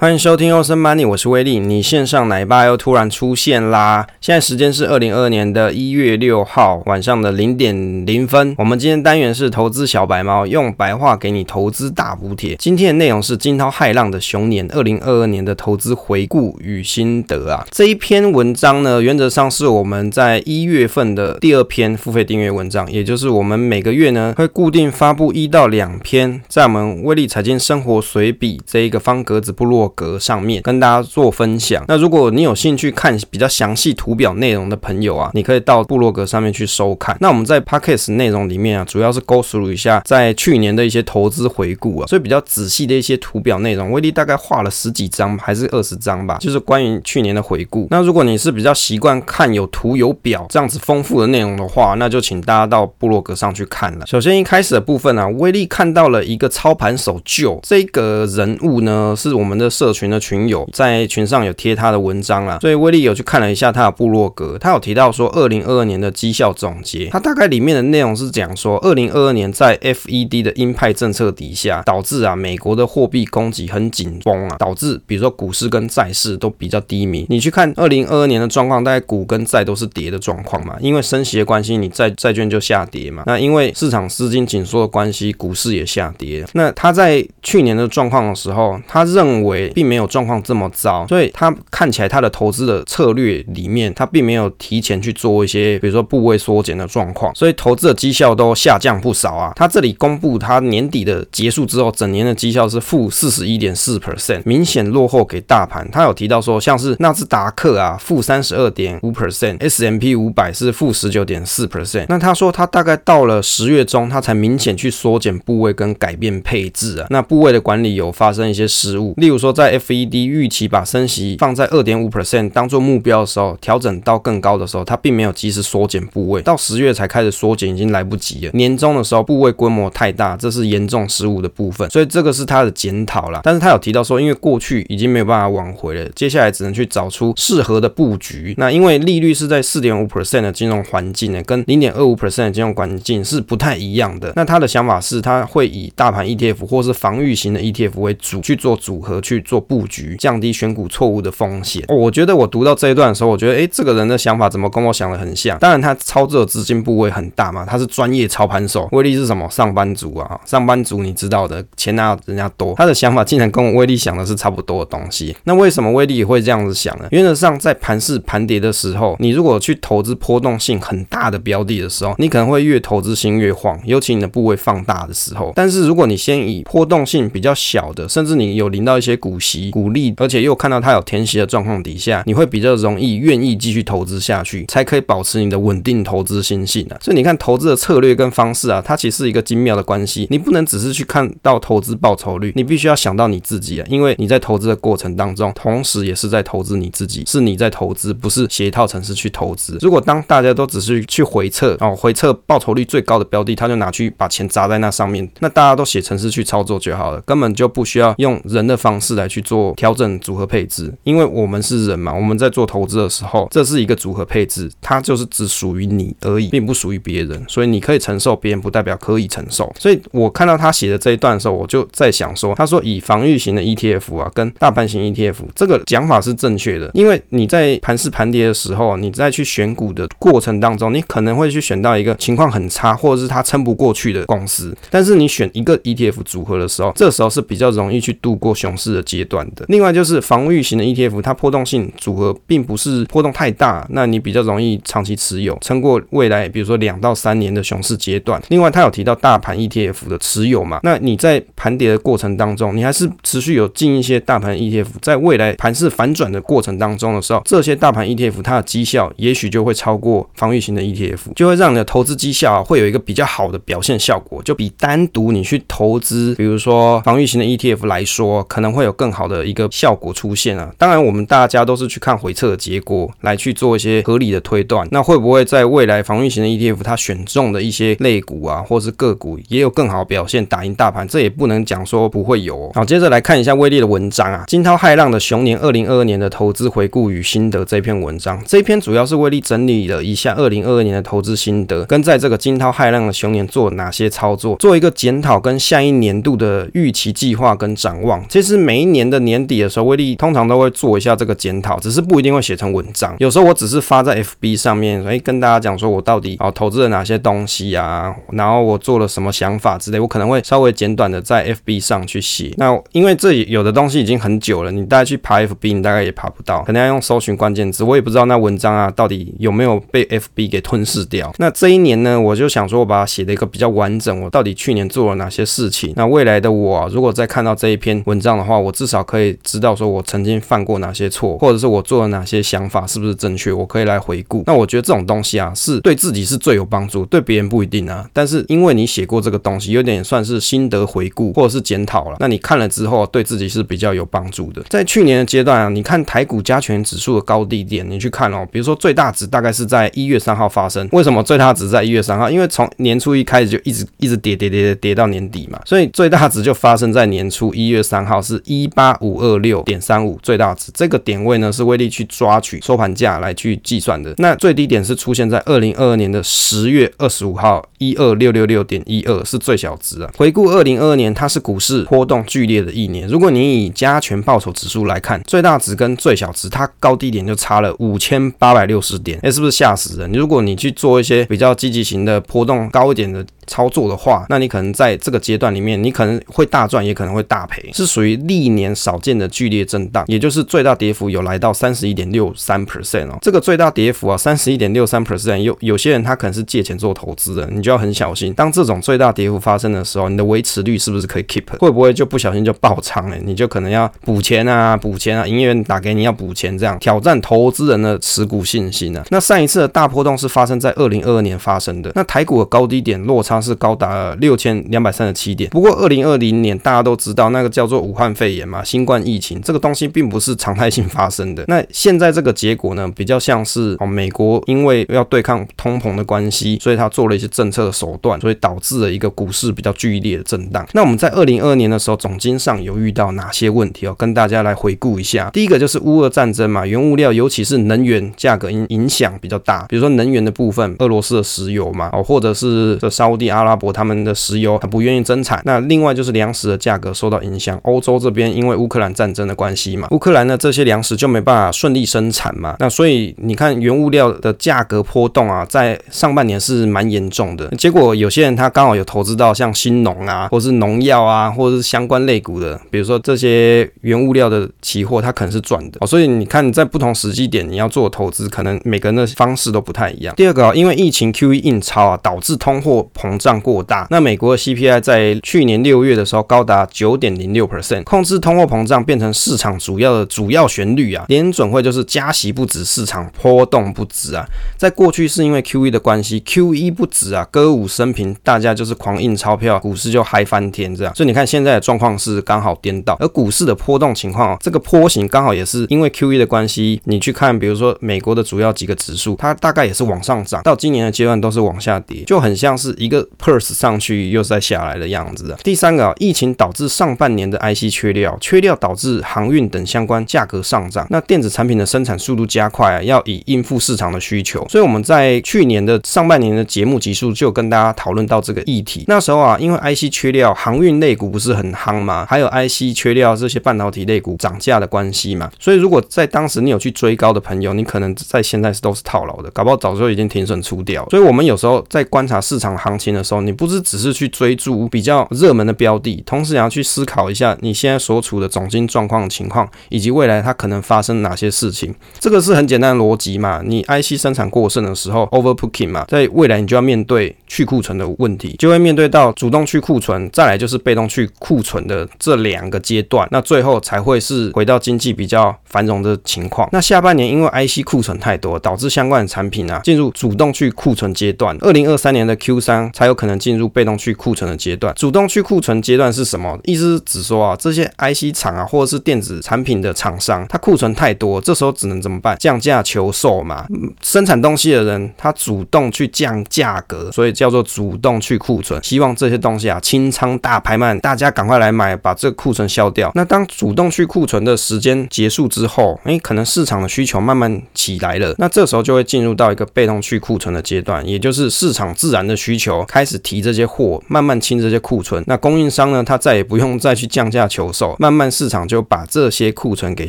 欢迎收听欧森 Money，我是威利。你线上奶爸又突然出现啦！现在时间是二零二二年的一月六号晚上的零点零分。我们今天单元是投资小白猫，用白话给你投资大补帖。今天的内容是惊涛骇浪的熊年二零二二年的投资回顾与心得啊。这一篇文章呢，原则上是我们在一月份的第二篇付费订阅文章，也就是我们每个月呢会固定发布一到两篇，在我们威利财经生活随笔这一个方格子部落格上面跟大家做分享。那如果你有兴趣看比较详细图表内容的朋友啊，你可以到部落格上面去收看。那我们在 Podcast 内容里面啊，主要是 go through 一下在去年的一些投资回顾啊，所以比较仔细的一些图表内容，威力大概画了十几张还是二十张吧，就是关于去年的回顾。那如果你是比较习惯看有图有表这样子丰富的内容的话，那就请大家到部落格上去看了。首先一开始的部分啊，威力看到了一个操盘手旧这个人物呢，是我们的。社群的群友在群上有贴他的文章啦，所以威力有去看了一下他的部落格，他有提到说二零二二年的绩效总结，他大概里面的内容是讲说二零二二年在 FED 的鹰派政策底下，导致啊美国的货币供给很紧绷啊，导致比如说股市跟债市都比较低迷。你去看二零二二年的状况，大概股跟债都是跌的状况嘛，因为升息的关系，你债债券就下跌嘛。那因为市场资金紧缩的关系，股市也下跌。那他在去年的状况的时候，他认为。并没有状况这么糟，所以他看起来他的投资的策略里面，他并没有提前去做一些，比如说部位缩减的状况，所以投资的绩效都下降不少啊。他这里公布他年底的结束之后，整年的绩效是负四十一点四 percent，明显落后给大盘。他有提到说，像是纳斯达克啊，负三十二点五 percent，S M P 五百是负十九点四 percent。那他说他大概到了十月中，他才明显去缩减部位跟改变配置啊。那部位的管理有发生一些失误，例如说。在 FED 预期把升息放在二点五 percent 当做目标的时候，调整到更高的时候，它并没有及时缩减部位，到十月才开始缩减，已经来不及了。年终的时候部位规模太大，这是严重失误的部分，所以这个是他的检讨啦。但是他有提到说，因为过去已经没有办法挽回了，接下来只能去找出适合的布局。那因为利率是在四点五 percent 的金融环境呢，跟零点二五 percent 的金融环境是不太一样的。那他的想法是，他会以大盘 ETF 或是防御型的 ETF 为主去做组合去。做布局，降低选股错误的风险。哦，我觉得我读到这一段的时候，我觉得，诶，这个人的想法怎么跟我想的很像？当然，他操作的资金部位很大嘛，他是专业操盘手。威力是什么？上班族啊，上班族你知道的，钱哪人家多？他的想法竟然跟我威力想的是差不多的东西。那为什么威力也会这样子想呢？原则上，在盘市盘跌的时候，你如果去投资波动性很大的标的的时候，你可能会越投资心越慌，尤其你的部位放大的时候。但是如果你先以波动性比较小的，甚至你有领到一些股。息鼓励，而且又看到它有填息的状况底下，你会比较容易愿意继续投资下去，才可以保持你的稳定投资心性啊。所以你看投资的策略跟方式啊，它其实是一个精妙的关系。你不能只是去看到投资报酬率，你必须要想到你自己啊，因为你在投资的过程当中，同时也是在投资你自己，是你在投资，不是写一套程式去投资。如果当大家都只是去回测哦，回测报酬率最高的标的，他就拿去把钱砸在那上面，那大家都写程式去操作就好了，根本就不需要用人的方式来。去做调整组合配置，因为我们是人嘛，我们在做投资的时候，这是一个组合配置，它就是只属于你而已，并不属于别人，所以你可以承受，别人不代表可以承受。所以我看到他写的这一段的时候，我就在想说，他说以防御型的 ETF 啊，跟大盘型 ETF 这个讲法是正确的，因为你在盘市盘跌的时候，你在去选股的过程当中，你可能会去选到一个情况很差，或者是它撑不过去的公司，但是你选一个 ETF 组合的时候，这时候是比较容易去度过熊市的阶段的。另外就是防御型的 ETF，它波动性组合并不是波动太大，那你比较容易长期持有，撑过未来比如说两到三年的熊市阶段。另外，它有提到大盘 ETF 的持有嘛，那你在盘跌的过程当中，你还是持续有进一些大盘 ETF，在未来盘势反转的过程当中的时候，这些大盘 ETF 它的绩效也许就会超过防御型的 ETF，就会让你的投资绩效啊，会有一个比较好的表现效果，就比单独你去投资，比如说防御型的 ETF 来说，可能会有更好的一个效果出现啊，当然我们大家都是去看回测的结果来去做一些合理的推断，那会不会在未来防御型的 ETF 它选中的一些类股啊，或是个股也有更好表现，打赢大盘？这也不能讲说不会有。好，接着来看一下威力的文章啊，惊涛骇浪的熊年二零二二年的投资回顾与心得这篇文章，这篇主要是威力整理了一下二零二二年的投资心得，跟在这个惊涛骇浪的熊年做哪些操作，做一个检讨跟下一年度的预期计划跟展望。其实每一年的年底的时候，威力通常都会做一下这个检讨，只是不一定会写成文章。有时候我只是发在 FB 上面，哎，跟大家讲说我到底啊投资了哪些东西啊，然后我做了什么想法之类，我可能会稍微简短的在 FB 上去写。那因为这里有的东西已经很久了，你大概去爬 FB，你大概也爬不到，可能要用搜寻关键词。我也不知道那文章啊到底有没有被 FB 给吞噬掉。那这一年呢，我就想说我把它写的一个比较完整，我到底去年做了哪些事情？那未来的我，如果再看到这一篇文章的话，我至少可以知道说我曾经犯过哪些错，或者是我做了哪些想法是不是正确，我可以来回顾。那我觉得这种东西啊，是对自己是最有帮助，对别人不一定啊。但是因为你写过这个东西，有点算是心得回顾或者是检讨了。那你看了之后，对自己是比较有帮助的。在去年的阶段啊，你看台股加权指数的高低点，你去看哦，比如说最大值大概是在一月三号发生。为什么最大值在一月三号？因为从年初一开始就一直一直跌跌跌跌跌到年底嘛，所以最大值就发生在年初一月三号，是一八五二六点三五最大值。这个点位呢，是威力去抓取收盘价来去计算的。那最低点是出现在二零二二年的十月二十五号一二六六六点一二是最小值啊。回顾二零二二年，它是股市波动剧烈的一年。如果你以加权报酬指数来看，最大值跟最小值，它高低点就差了五千八百六十点，哎，是不是吓死人？如果你去做一些比较积极型的波动高一点的操作的话，那你可能在这个阶段里面，你可能会大赚，也可能会大赔，是属于历年少见的剧烈震荡，也就是最大跌幅有来到三十一点六三 percent 哦。这个最大跌幅啊，三十一点六三 percent，有有些人他可能是借钱做投资的，你就要很小心。当这种最大跌幅发生的时候，你的维持率是不是可以 keep？会不会就不小心就爆仓了？你就可能要补钱啊，补钱啊，营业员打给你要补钱，这样挑战投资人的持股信心啊。那上一次的大波动是发生在二零二二年发生的，那台股的高低点落差。是高达六千两百三十七点。不过，二零二零年大家都知道那个叫做武汉肺炎嘛，新冠疫情这个东西并不是常态性发生的。那现在这个结果呢，比较像是哦，美国因为要对抗通膨的关系，所以他做了一些政策的手段，所以导致了一个股市比较剧烈的震荡。那我们在二零二二年的时候，总经上有遇到哪些问题哦？跟大家来回顾一下。第一个就是乌俄战争嘛，原物料尤其是能源价格影影响比较大。比如说能源的部分，俄罗斯的石油嘛，哦，或者是这沙乌地。阿拉伯他们的石油他不愿意增产，那另外就是粮食的价格受到影响。欧洲这边因为乌克兰战争的关系嘛，乌克兰的这些粮食就没办法顺利生产嘛，那所以你看原物料的价格波动啊，在上半年是蛮严重的。结果有些人他刚好有投资到像兴农啊，或是农药啊，或是相关类股的，比如说这些原物料的期货，它可能是赚的哦。所以你看在不同时机点你要做投资，可能每个人的方式都不太一样。第二个，因为疫情 QE 印钞啊，导致通货膨胀。胀过大，那美国的 CPI 在去年六月的时候高达九点零六 percent，控制通货膨胀变成市场主要的主要旋律啊。联准会就是加息不止，市场波动不止啊。在过去是因为 QE 的关系，QE 不止啊，歌舞升平，大家就是狂印钞票，股市就嗨翻天这样。所以你看现在的状况是刚好颠倒，而股市的波动情况，啊这个波形刚好也是因为 QE 的关系。你去看，比如说美国的主要几个指数，它大概也是往上涨，到今年的阶段都是往下跌，就很像是一个。Purse 上去又再下来的样子啊。第三个啊，疫情导致上半年的 IC 缺料，缺料导致航运等相关价格上涨。那电子产品的生产速度加快啊，要以应付市场的需求。所以我们在去年的上半年的节目集数就跟大家讨论到这个议题。那时候啊，因为 IC 缺料，航运类股不是很夯嘛，还有 IC 缺料这些半导体类股涨价的关系嘛。所以如果在当时你有去追高的朋友，你可能在现在是都是套牢的，搞不好早就已经停损出掉。所以我们有时候在观察市场行情的时候，你不是只是去追逐比较热门的标的，同时也要去思考一下你现在所处的总经状况情况，以及未来它可能发生哪些事情。这个是很简单的逻辑嘛。你 IC 生产过剩的时候，overbooking 嘛，在未来你就要面对去库存的问题，就会面对到主动去库存，再来就是被动去库存的这两个阶段，那最后才会是回到经济比较繁荣的情况。那下半年因为 IC 库存太多，导致相关的产品啊进入主动去库存阶段，二零二三年的 Q 三才有可能进入被动去库存的阶段，主动去库存阶段是什么？意思是指说啊，这些 IC 厂啊，或者是电子产品的厂商，它库存太多，这时候只能怎么办？降价求售嘛。生产东西的人，他主动去降价格，所以叫做主动去库存，希望这些东西啊清仓大拍卖，大家赶快来买，把这个库存消掉。那当主动去库存的时间结束之后，诶，可能市场的需求慢慢起来了，那这时候就会进入到一个被动去库存的阶段，也就是市场自然的需求开始提这些。货慢慢清这些库存，那供应商呢，他再也不用再去降价求售，慢慢市场就把这些库存给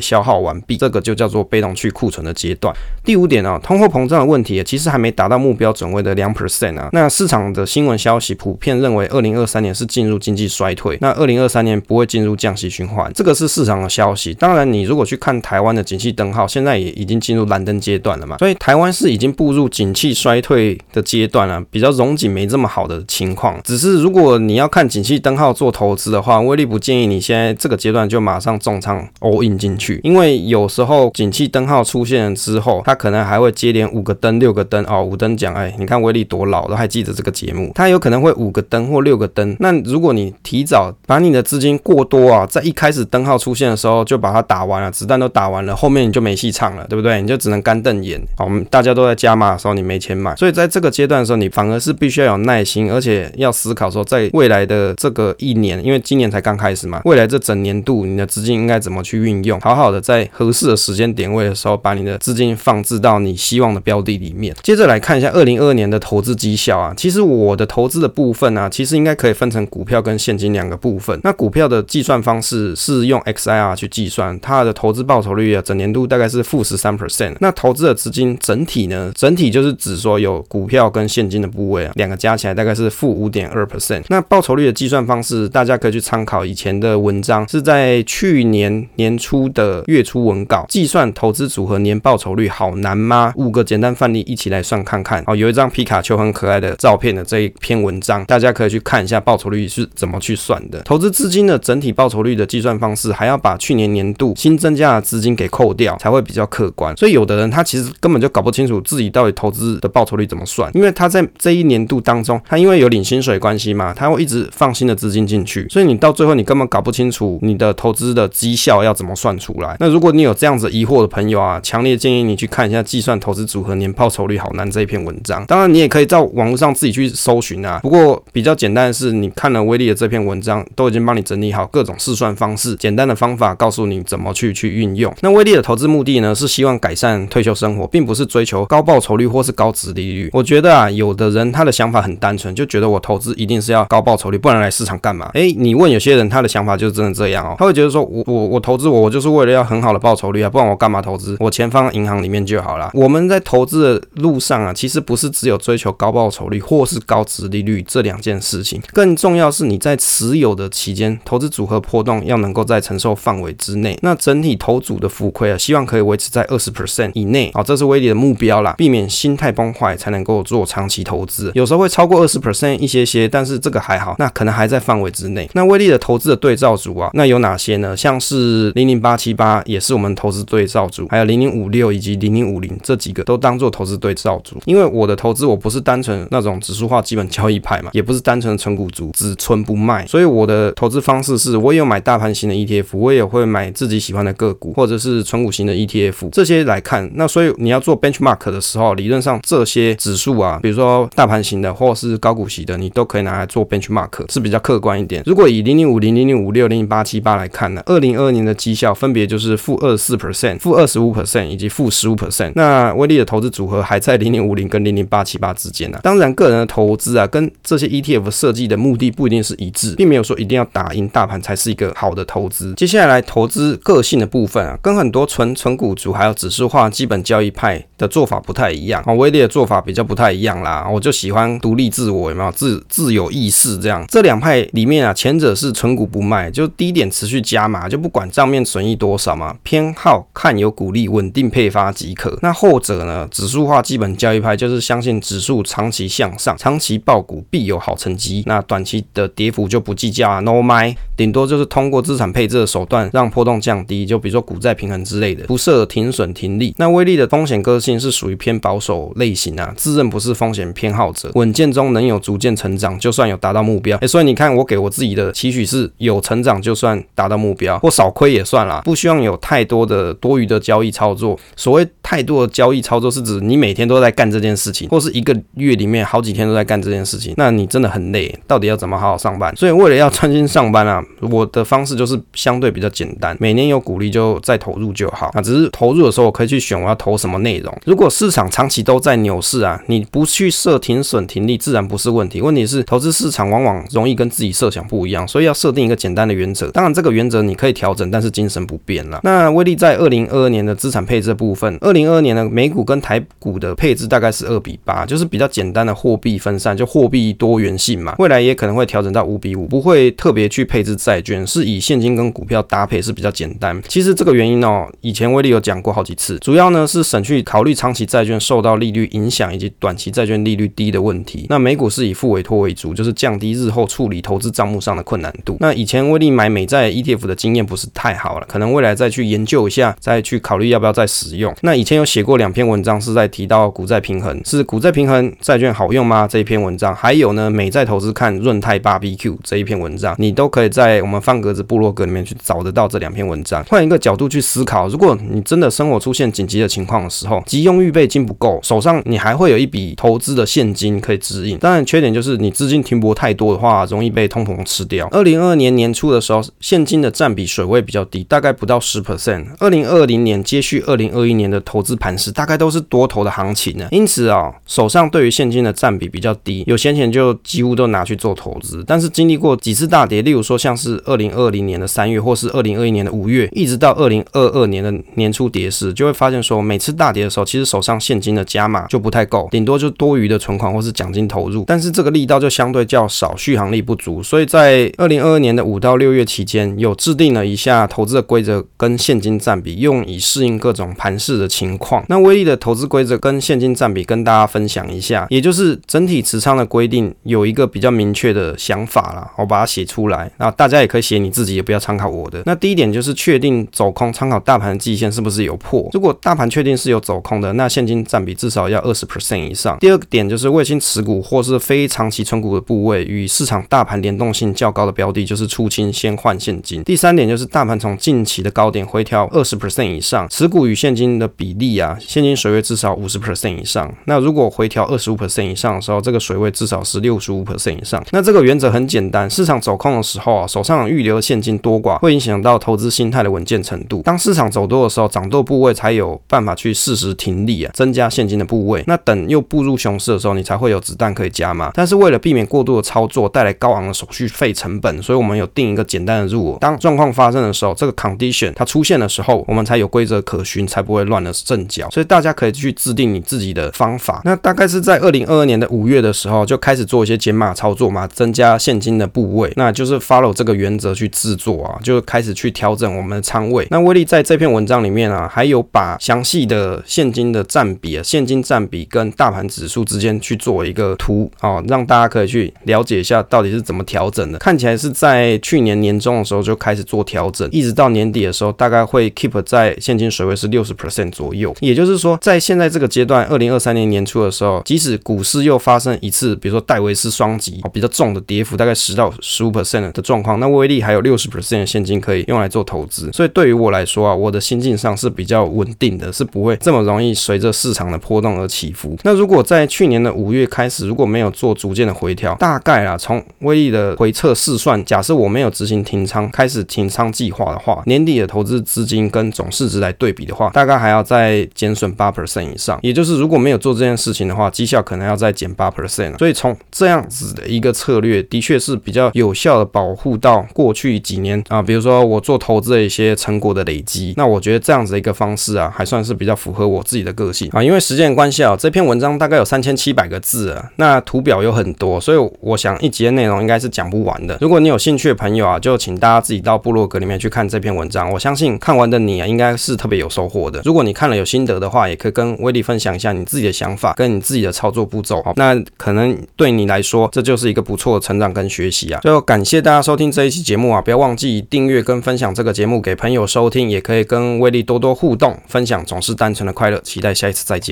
消耗完毕，这个就叫做被动去库存的阶段。第五点啊，通货膨胀的问题其实还没达到目标准位的两 percent 啊。那市场的新闻消息普遍认为，二零二三年是进入经济衰退，那二零二三年不会进入降息循环，这个是市场的消息。当然，你如果去看台湾的景气灯号，现在也已经进入蓝灯阶段了嘛，所以台湾是已经步入景气衰退的阶段了，比较容景没这么好的情况。只是如果你要看景气灯号做投资的话，威力不建议你现在这个阶段就马上重仓 all in 进去，因为有时候景气灯号出现之后，它可能还会接连五个灯、六个灯哦，五灯奖哎，你看威力多老都还记得这个节目，它有可能会五个灯或六个灯。那如果你提早把你的资金过多啊，在一开始灯号出现的时候就把它打完了，子弹都打完了，后面你就没戏唱了，对不对？你就只能干瞪眼。好，我们大家都在加码的时候，你没钱买，所以在这个阶段的时候，你反而是必须要有耐心，而且要思考说，在未来的这个一年，因为今年才刚开始嘛，未来这整年年度你的资金应该怎么去运用？好好的在合适的时间点位的时候，把你的资金放置到你希望的标的里面。接着来看一下二零二二年的投资绩效啊，其实我的投资的部分啊，其实应该可以分成股票跟现金两个部分。那股票的计算方式是用 XIR 去计算，它的投资报酬率啊，整年度大概是负十三 percent。那投资的资金整体呢，整体就是指说有股票跟现金的部位啊，两个加起来大概是负五点二 percent。那报酬率的计算方式，大家可以去参考以前的文章，是在去年年初的月初文稿。计算投资组合年报酬率好难吗？五个简单范例一起来算看看。哦，有一张皮卡丘很可爱的照片的这一篇文章，大家可以去看一下报酬率是怎么去算的。投资资金的整体报酬率的计算方式，还要把去年年度新增加的资金给扣掉，才会比较客观。所以有的人他其实根本就搞不清楚自己到底投资的报酬率怎么算，因为他在这一年度当中，他因为有领薪水关系嘛，他会一直放新的资金进去，所以你到最后你根本搞不清楚你的投资的绩效要怎么算出来。那如果你有这样子疑惑的朋友啊，强烈建议你去看一下计算投资组合年报酬率好难这一篇文章。当然你也可以在网络上自己去搜寻啊，不过比较简单的是，你看了威力的这篇文章，都已经帮你整理好各种试算方式，简单的方法告诉你怎么去去运用。那威力的投资目的呢，是希望改善退休生活，并不是追求高报酬率或是高殖利率。我觉得啊，有的人他的想法很单纯，就觉得我投资一定是要高报酬率，不然来市场干嘛？诶，你问有些人他的想法就是真的这哦，他会觉得说我我我投资我我就是为了要很好的报酬率啊，不然我干嘛投资？我钱放银行里面就好了。我们在投资的路上啊，其实不是只有追求高报酬率或是高殖利率这两件事情，更重要是你在持有的期间，投资组合波动要能够在承受范围之内。那整体投组的浮亏啊，希望可以维持在二十 percent 以内啊，这是威力的目标啦，避免心态崩坏才能够做长期投资。有时候会超过二十 percent 一些些，但是这个还好，那可能还在范围之内。那威力的投资的对照组啊，那有哪些呢？像是零零八七八也是我们投资对照组，还有零零五六以及零零五零这几个都当做投资对照组。因为我的投资我不是单纯那种指数化基本交易派嘛，也不是单纯的纯股族，只存不卖。所以我的投资方式是，我有买大盘型的 ETF，我也会买自己喜欢的个股，或者是纯股型的 ETF。这些来看，那所以你要做 benchmark 的时候，理论上这些指数啊，比如说大盘型的或是高股息的，你都可以拿来做 benchmark，是比较客观一点。如果以零零五零、零零五六、零零八七八来看呢，二零二二年的绩效分别就是负二十四 percent、负二十五 percent 以及负十五 percent。那威力的投资组合还在零零五零跟零零八七八之间呢。当然，个人的投资啊，跟这些 ETF 设计的目的不一定是一致，并没有说一定要打赢大盘才是一个好的投资。接下来投资个性的部分啊，跟很多纯纯股族还有指数化基本交易派的做法不太一样啊。威力的做法比较不太一样啦，我就喜欢独立自我，有没有自自有意识这样？这两派里面啊，前者是纯股不卖，就低点持续加码，就不管账面损益多少嘛，偏好看有股利，稳定配发即可。那后者呢，指数化基本交易派就是相信指数长期向上，长期抱股必有好成绩。那短期的跌幅就不计较啊，no 卖，顶多就是通过资产配置的手段让波动降低，就比如说股债平衡之类的，不设停损停利。那威力的风险个性是属于偏保守类型啊，自认不是风险偏好者，稳健中能有逐渐成长，就算有达到目标。哎，所以你看我给我自己的期许是有成长，就算达到目标，或少亏也算啦，不希望有太多的多余的交易操作。所谓太多的交易操作，是指你每天都在干这件事情，或是一个月里面好几天都在干这件事情，那你真的很累。到底要怎么好好上班？所以为了要专心上班啊，我的方式就是相对比较简单，每年有股利就再投入就好。那只是投入的时候，我可以去选我要投什么内容。如果市场长期都在牛市啊，你不去设停损停利，自然不是问题。问题是投资市场往往容易跟自己设想不一样，所以要设定一个简单的原则。当然，这个原则你可以调整，但是精神不变了。那威利在二零二二年的资产配置部分，二零二二年的美股跟台股的配置大概是二比八，就是比较简单的货币分散，就货币多元性嘛。未来也可能会调整到五比五，不会特别去配置债券，是以现金跟股票搭配是比较简单。其实这个原因哦，以前威利有讲过好几次，主要呢是省去考虑长期债券受到利率影响以及短期债券利率低的问题。那美股是以负委托为主，就是降低日后处理投资账目上的困难度。那以前威利买美美债 ETF 的经验不是太好了，可能未来再去研究一下，再去考虑要不要再使用。那以前有写过两篇文章，是在提到股债平衡，是股债平衡债券好用吗？这一篇文章，还有呢，美债投资看润泰 BBQ 这一篇文章，你都可以在我们方格子部落格里面去找得到这两篇文章。换一个角度去思考，如果你真的生活出现紧急的情况的时候，急用预备金不够，手上你还会有一笔投资的现金可以指引。当然，缺点就是你资金停泊太多的话，容易被通膨吃掉。二零二二年年初的时候，现金的占比水位比较低，大概不到十 percent。二零二零年接续二零二一年的投资盘势，大概都是多头的行情呢。因此啊，手上对于现金的占比比较低，有闲钱就几乎都拿去做投资。但是经历过几次大跌，例如说像是二零二零年的三月，或是二零二一年的五月，一直到二零二二年的年初跌势，就会发现说，每次大跌的时候，其实手上现金的加码就不太够，顶多就多余的存款或是奖金投入，但是这个力道就相对较少，续航力不足。所以在二零二二年的五到六月期期间，有制定了一下投资的规则跟现金占比，用以适应各种盘势的情况。那威力的投资规则跟现金占比跟大家分享一下，也就是整体持仓的规定有一个比较明确的想法啦，我把它写出来，那大家也可以写你自己，也不要参考我的。那第一点就是确定走空，参考大盘的季线是不是有破。如果大盘确定是有走空的，那现金占比至少要二十 percent 以上。第二个点就是卫星持股或是非长期存股的部位与市场大盘联动性较高的标的，就是出清先换现金。第三点就是大盘从近期的高点回调二十 percent 以上，持股与现金的比例啊，现金水位至少五十 percent 以上。那如果回调二十五 percent 以上的时候，这个水位至少是六十五 percent 以上。那这个原则很简单，市场走空的时候啊，手上预留的现金多寡会影响到投资心态的稳健程度。当市场走多的时候，涨多部位才有办法去适时停利啊，增加现金的部位。那等又步入熊市的时候，你才会有子弹可以加嘛。但是为了避免过度的操作带来高昂的手续费成本，所以我们有定一个简单的入。当状况发生的时候，这个 condition 它出现的时候，我们才有规则可循，才不会乱了阵脚。所以大家可以去制定你自己的方法。那大概是在二零二二年的五月的时候，就开始做一些减码操作嘛，增加现金的部位。那就是 follow 这个原则去制作啊，就开始去调整我们的仓位。那威利在这篇文章里面啊，还有把详细的现金的占比啊，现金占比跟大盘指数之间去做一个图啊，让大家可以去了解一下到底是怎么调整的。看起来是在去年年中的时候就开始做调整，一直到年底的时候，大概会 keep 在现金水位是六十 percent 左右。也就是说，在现在这个阶段，二零二三年年初的时候，即使股市又发生一次，比如说戴维斯双击比较重的跌幅，大概十到十五 percent 的状况，那威利还有六十 percent 的现金可以用来做投资。所以对于我来说啊，我的心境上是比较稳定的，是不会这么容易随着市场的波动而起伏。那如果在去年的五月开始，如果没有做逐渐的回调，大概啊，从威利的回测试算，假设我没有执行停平仓，开始停仓计划的话，年底的投资资金跟总市值来对比的话，大概还要再减损八 percent 以上。也就是如果没有做这件事情的话，绩效可能要再减八 percent。所以从这样子的一个策略，的确是比较有效的保护到过去几年啊，比如说我做投资的一些成果的累积。那我觉得这样子的一个方式啊，还算是比较符合我自己的个性啊。因为时间关系啊，这篇文章大概有三千七百个字啊，那图表有很多，所以我想一集的内容应该是讲不完的。如果你有兴趣的朋友啊，就请大家自己到部落格里面去看这篇文章。我相信看完的你啊，应该是特别有收获的。如果你看了有心得的话，也可以跟威利分享一下你自己的想法，跟你自己的操作步骤。好，那可能对你来说，这就是一个不错的成长跟学习啊。最后感谢大家收听这一期节目啊，不要忘记订阅跟分享这个节目给朋友收听，也可以跟威利多多互动，分享总是单纯的快乐。期待下一次再见。